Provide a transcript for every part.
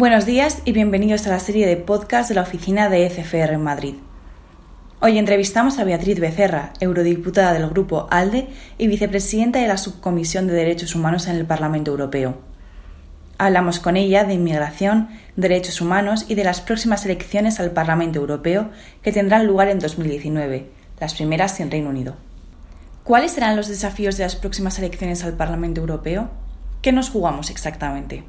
Buenos días y bienvenidos a la serie de podcast de la oficina de ECFR en Madrid. Hoy entrevistamos a Beatriz Becerra, eurodiputada del Grupo ALDE y vicepresidenta de la Subcomisión de Derechos Humanos en el Parlamento Europeo. Hablamos con ella de inmigración, derechos humanos y de las próximas elecciones al Parlamento Europeo que tendrán lugar en 2019, las primeras en Reino Unido. ¿Cuáles serán los desafíos de las próximas elecciones al Parlamento Europeo? ¿Qué nos jugamos exactamente?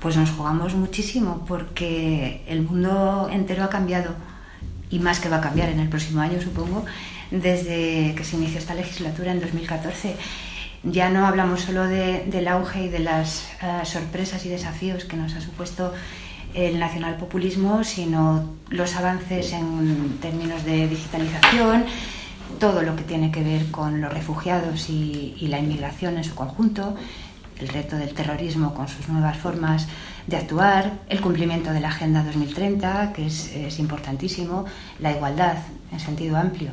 Pues nos jugamos muchísimo porque el mundo entero ha cambiado y más que va a cambiar en el próximo año, supongo, desde que se inició esta legislatura en 2014. Ya no hablamos solo del auge y de las eh, sorpresas y desafíos que nos ha supuesto el nacionalpopulismo, sino los avances en términos de digitalización, todo lo que tiene que ver con los refugiados y la inmigración en su conjunto, el reto del terrorismo con sus nuevas formas de actuar, el cumplimiento de la Agenda 2030, que es, importantísimo, la igualdad en sentido amplio,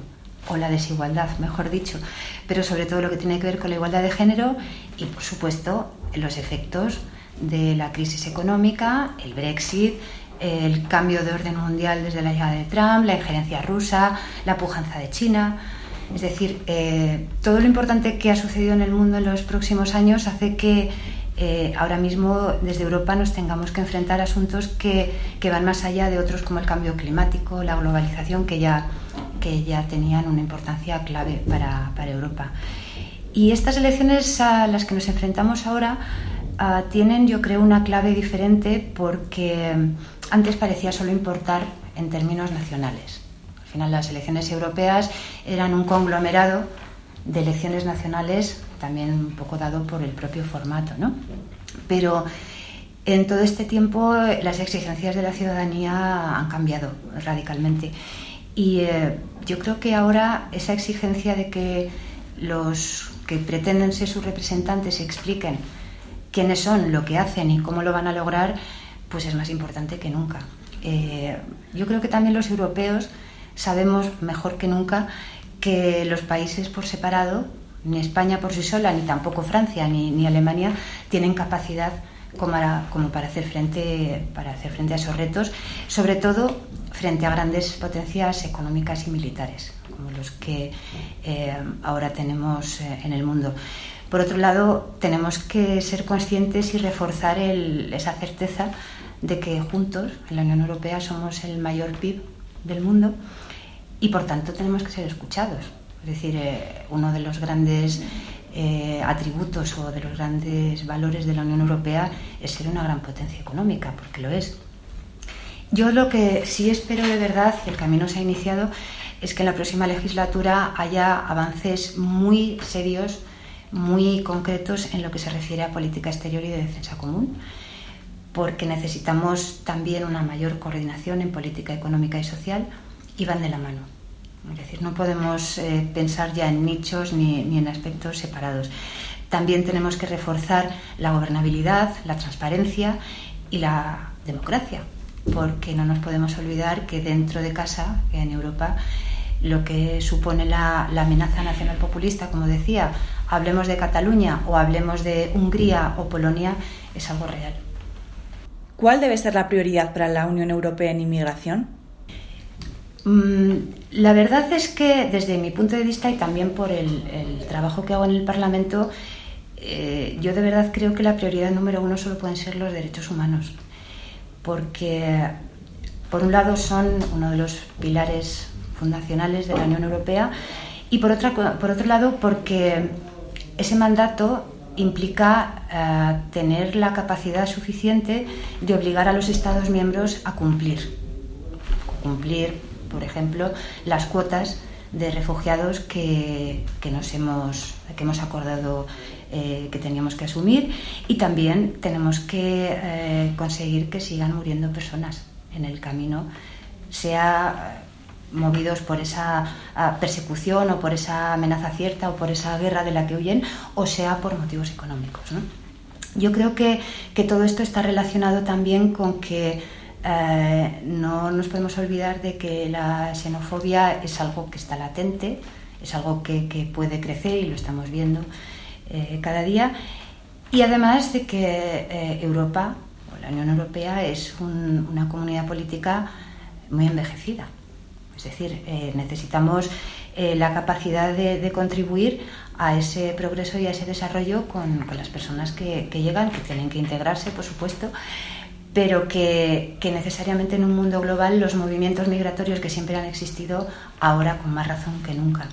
o la desigualdad, mejor dicho, pero sobre todo lo que tiene que ver con la igualdad de género y, por supuesto, los efectos de la crisis económica, el Brexit, el cambio de orden mundial desde la llegada de Trump, la injerencia rusa, la pujanza de China. Es decir, eh, todo lo importante que ha sucedido en el mundo en los próximos años hace que eh, ahora mismo desde Europa nos tengamos que enfrentar a asuntos que, van más allá de otros como el cambio climático, la globalización, que ya, que ya tenían una importancia clave para, Europa. Y estas elecciones a las que nos enfrentamos ahora ah, tienen, yo creo, una clave diferente porque antes parecía solo importar en términos nacionales al final las elecciones europeas eran un conglomerado de elecciones nacionales, también un poco dado por el propio formato, ¿no? Pero en todo este tiempo las exigencias de la ciudadanía han cambiado radicalmente. Y eh, yo creo que ahora esa exigencia de que los que pretenden ser sus representantes expliquen quiénes son, lo que hacen y cómo lo van a lograr, pues es más importante que nunca. Eh, yo creo que también los europeos sabemos mejor que nunca que los países por separado, ni España por sí sola, ni tampoco Francia, ni, Alemania, tienen capacidad como para, hacer frente, a esos retos, sobre todo frente a grandes potencias económicas y militares, como los que eh, ahora tenemos eh, en el mundo. Por otro lado, tenemos que ser conscientes y reforzar esa certeza de que juntos, en la Unión Europea, somos el mayor PIB del mundo y por tanto tenemos que ser escuchados. Es decir, eh, uno de los grandes eh, atributos o de los grandes valores de la Unión Europea es ser una gran potencia económica, porque lo es. Yo lo que sí espero de verdad, y el camino se ha iniciado, es que en la próxima legislatura haya avances muy serios, muy concretos en lo que se refiere a política exterior y de defensa común, porque necesitamos también una mayor coordinación en política económica y social y van de la mano. Es decir, no podemos eh, pensar ya en nichos ni, ni en aspectos separados. También tenemos que reforzar la gobernabilidad, la transparencia y la democracia, porque no nos podemos olvidar que dentro de casa, en Europa, lo que supone la, la, amenaza nacional populista, como decía, hablemos de Cataluña o hablemos de Hungría o Polonia, es algo real. ¿Cuál debe ser la prioridad para la Unión Europea en inmigración? Mm, la verdad es que desde mi punto de vista y también por el, trabajo que hago en el Parlamento, eh, yo de verdad creo que la prioridad número uno solo pueden ser los derechos humanos, porque por un lado son uno de los pilares fundacionales de la Unión Europea y por, otra, por otro lado porque ese mandato implica eh, tener la capacidad suficiente de obligar a los Estados miembros a cumplir, cumplir por ejemplo, las cuotas de refugiados que, nos hemos, que hemos acordado eh, que teníamos que asumir y también tenemos que eh, conseguir que sigan muriendo personas en el camino, sea movidos por esa persecución o por esa amenaza cierta o por esa guerra de la que huyen o sea por motivos económicos. Yo creo que, que todo esto está relacionado también con que eh, no nos podemos olvidar de que la xenofobia es algo que está latente, es algo que, puede crecer y lo estamos viendo eh, cada día. Y además de que eh, Europa, la Unión Europea es una comunidad política muy envejecida. Es decir, necesitamos la capacidad de, contribuir a ese progreso y a ese desarrollo con, las personas que, llegan, que tienen que integrarse, por supuesto, pero que, necesariamente en un mundo global los movimientos migratorios que siempre han existido ahora con más razón que nunca.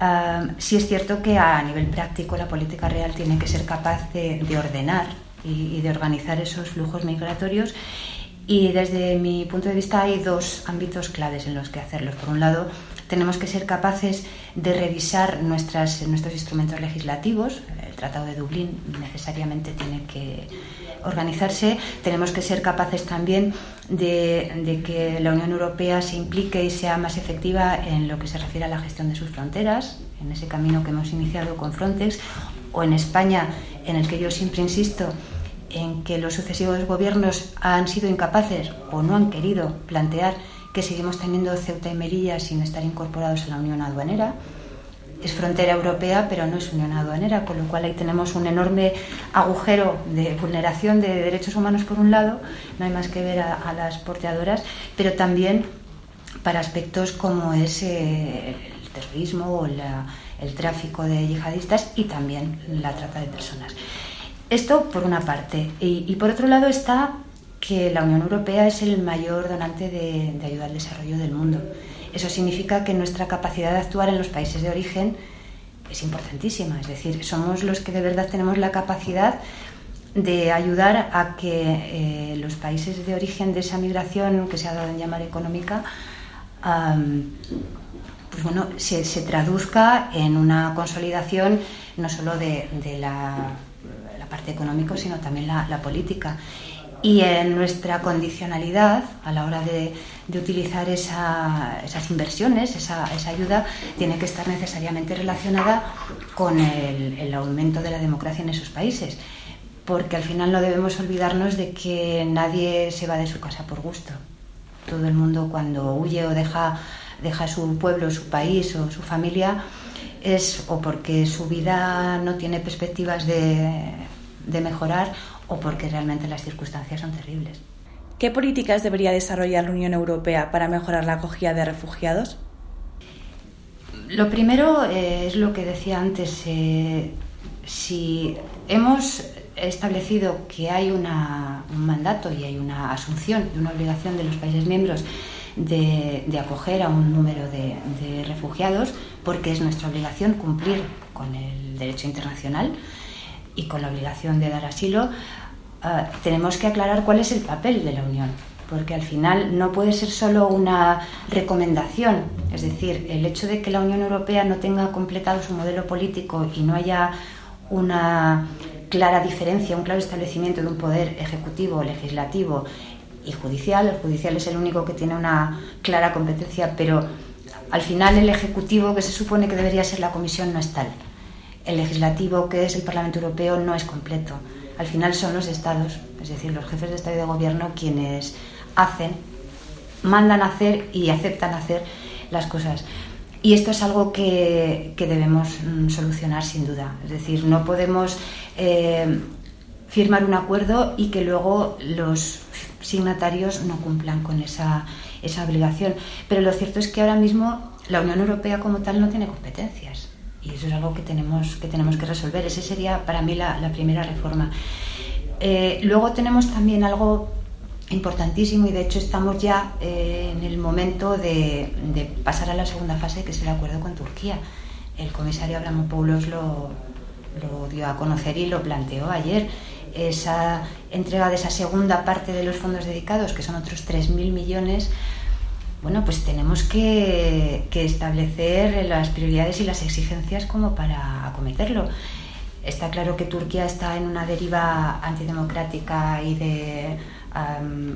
Uh, sí es cierto que a nivel práctico la política real tiene que ser capaz de, ordenar y, de organizar esos flujos migratorios y desde mi punto de vista hay dos ámbitos claves en los que hacerlo. Por un lado, tenemos que ser capaces de revisar nuestras, nuestros instrumentos legislativos. El Tratado de Dublín necesariamente tiene que organizarse. Tenemos que ser capaces también de, de, que la Unión Europea se implique y sea más efectiva en lo que se refiere a la gestión de sus fronteras, en ese camino que hemos iniciado con Frontex, o en España, en el que yo siempre insisto, en que los sucesivos gobiernos han sido incapaces o no han querido plantear que seguimos teniendo Ceuta y Melilla sin estar incorporados a la Unión Aduanera. Es frontera europea, pero no es Unión Aduanera, con lo cual ahí tenemos un enorme agujero de vulneración de derechos humanos por un lado, no hay más que ver a, las porteadoras, pero también para aspectos como es eh, el terrorismo o el tráfico de yihadistas y también la trata de personas. Esto por una parte. Y, por otro lado está que la Unión Europea es el mayor donante de, ayuda al desarrollo del mundo. Eso significa que nuestra capacidad de actuar en los países de origen es importantísima. Es decir, somos los que de verdad tenemos la capacidad de ayudar a que eh, los países de origen de esa migración que se ha dado en llamar económica pues bueno, se, traduzca en una consolidación no solo de la parte económica, sino también la, política. Y en nuestra condicionalidad, a la hora de, utilizar esas inversiones, esa, ayuda, tiene que estar necesariamente relacionada con el, aumento de la democracia en esos países. Porque al final no debemos olvidarnos de que nadie se va de su casa por gusto. Todo el mundo cuando huye o deja, deja su pueblo, su país o su familia es o porque su vida no tiene perspectivas de de mejorar o porque realmente las circunstancias son terribles. ¿Qué políticas debería desarrollar la Unión Europea para mejorar la acogida de refugiados? Lo primero eh, es lo que decía antes. Eh, si hemos establecido que hay un mandato y hay una asunción y una obligación de los países miembros de, acoger a un número de, de, refugiados, porque es nuestra obligación cumplir con el derecho internacional, y con la obligación de dar asilo, ah, tenemos que aclarar cuál es el papel de la Unión, porque al final no puede ser solo una recomendación, es decir, el hecho de que la Unión Europea no tenga completado su modelo político y no haya una clara diferencia, un claro establecimiento de un poder ejecutivo, legislativo y judicial. El judicial es el único que tiene una clara competencia, pero al final el ejecutivo, que se supone que debería ser la Comisión, no es tal el legislativo, que es el Parlamento Europeo, no es completo. Al final son los estados, es decir, los jefes de Estado y de Gobierno quienes hacen, mandan hacer y aceptan hacer las cosas. Y esto es algo que, debemos mm, solucionar sin duda. Es decir, no podemos eh, firmar un acuerdo y que luego los signatarios no cumplan con esa, esa obligación. Pero lo cierto es que ahora mismo la Unión Europea como tal no tiene competencias y eso es algo que tenemos que, tenemos que resolver. Esa sería para mí la, primera reforma. Eh, luego tenemos también algo importantísimo y de hecho estamos ya eh, en el momento de, pasar a la segunda fase, que es el acuerdo con Turquía. El comisario Abramopoulos lo, lo dio a conocer y lo planteó ayer. Esa entrega de esa segunda parte de los fondos dedicados, que son otros 3.000 millones, bueno, pues tenemos que, establecer las prioridades y las exigencias como para acometerlo. Está claro que Turquía está en una deriva antidemocrática y de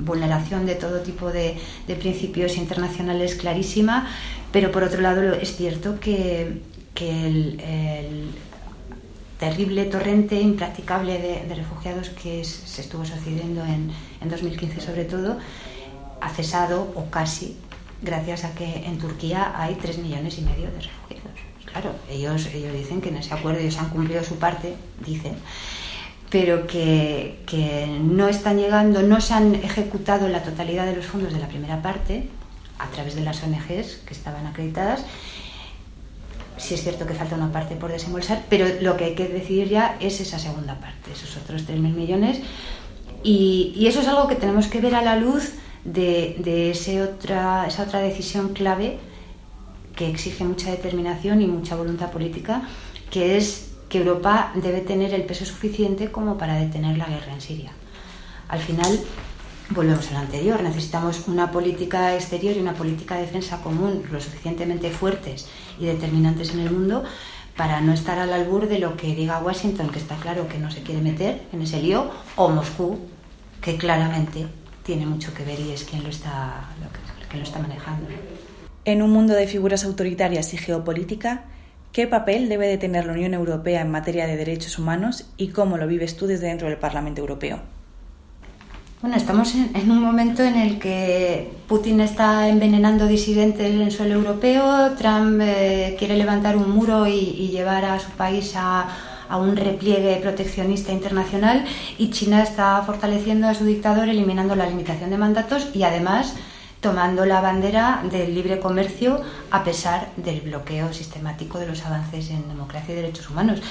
vulneración de todo tipo de, principios internacionales clarísima, pero por otro lado es cierto que, el, terrible torrente impracticable de, refugiados que se estuvo sucediendo en, en 2015 sobre todo ha cesado o casi gracias a que en Turquía hay tres millones y medio de refugiados. claro, ellos, ellos dicen que en ese acuerdo ellos han cumplido su parte, dicen, pero que, no están llegando, no se han ejecutado la totalidad de los fondos de la primera parte a través de las ONGs que estaban acreditadas. Sí es cierto que falta una parte por desembolsar, pero lo que hay que decidir ya es esa segunda parte, esos otros 3.000 millones. Y, eso es algo que tenemos que ver a la luz de, ese otra, esa otra decisión clave que exige mucha determinación y mucha voluntad política, que es que Europa debe tener el peso suficiente como para detener la guerra en Siria. Al final, volvemos a lo anterior, necesitamos una política exterior y una política de defensa común lo suficientemente fuertes y determinantes en el mundo para no estar al albur de lo que diga Washington, que está claro que no se quiere meter en ese lío, o Moscú, que claramente tiene mucho que ver y es quien lo está, quien lo está manejando. En un mundo de figuras autoritarias y geopolítica, ¿Qué papel debe de tener la Unión Europea en materia de derechos humanos y cómo lo vives tú desde dentro del Parlamento Europeo? Bueno, estamos en, un momento en el que Putin está envenenando disidentes en el suelo europeo, Trump eh, quiere levantar un muro y, llevar a su país a, a, un repliegue proteccionista internacional y China está fortaleciendo a su dictador eliminando la limitación de mandatos y además tomando la bandera del libre comercio a pesar del bloqueo sistemático de los avances en democracia y derechos humanos.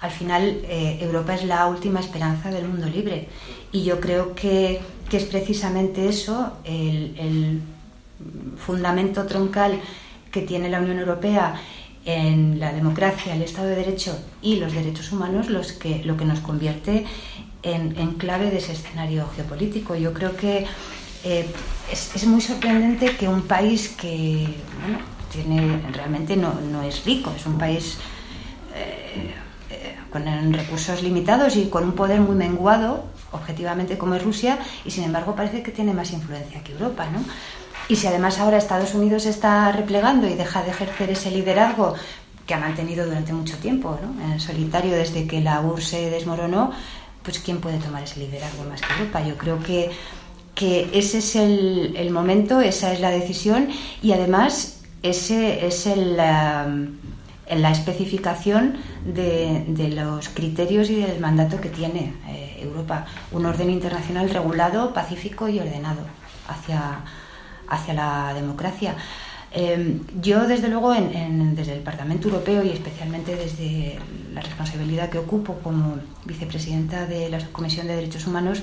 Al final, eh, Europa es la última esperanza del mundo libre y yo creo que, es precisamente eso el, fundamento troncal que tiene la Unión Europea en la democracia, el Estado de Derecho y los derechos humanos los que, lo que nos convierte en, clave de ese escenario geopolítico. Yo creo que eh, es, muy sorprendente que un país que tiene, realmente no, es rico, es un país eh, eh, con recursos limitados y con un poder muy menguado, objetivamente como es Rusia, y sin embargo parece que tiene más influencia que Europa. ¿no? Y si además ahora Estados Unidos está replegando y deja de ejercer ese liderazgo que ha mantenido durante mucho tiempo, en solitario desde que la URSS se desmoronó, pues ¿quién puede tomar ese liderazgo más que Europa? Yo creo que que ese es el, momento, esa es la decisión y además ese es el, la, especificación de, los criterios y del mandato que tiene eh, Europa. Un orden internacional regulado, pacífico y ordenado hacia, hacia la democracia. Em, yo, desde luego, desde el Parlamento Europeo y especialmente desde la responsabilidad que ocupo como vicepresidenta de la Comisión de Derechos Humanos,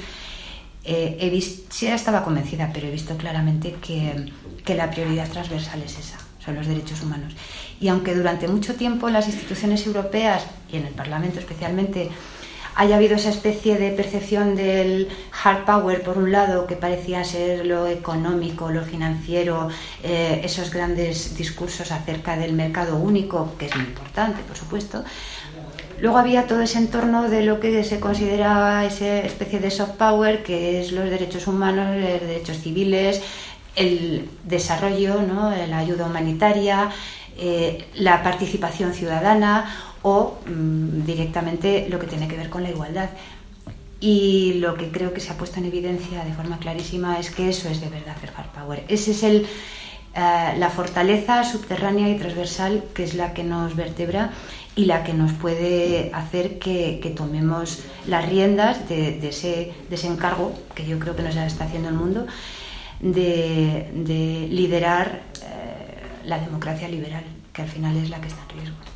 eh, he visto, sí estaba convencida, pero he visto claramente que, que, la prioridad transversal es esa, son los derechos humanos. Y aunque durante mucho tiempo en las instituciones europeas y en el Parlamento especialmente haya habido esa especie de percepción del hard power, por un lado, que parecía ser lo económico, lo financiero, eh, esos grandes discursos acerca del mercado único, que es muy importante, por supuesto, Luego había todo ese entorno de lo que se consideraba esa especie de soft power, que es los derechos humanos, los derechos civiles, el desarrollo, ¿no? la ayuda humanitaria, eh, la participación ciudadana o mm, directamente lo que tiene que ver con la igualdad. Y lo que creo que se ha puesto en evidencia de forma clarísima es que eso es de verdad el hard power. Ese es el, eh, la fortaleza subterránea y transversal que es la que nos vertebra y la que nos puede hacer que, tomemos las riendas de, ese, encargo que yo creo que nos está haciendo el mundo de, liderar eh, la democracia liberal, que al final es la que está en riesgo.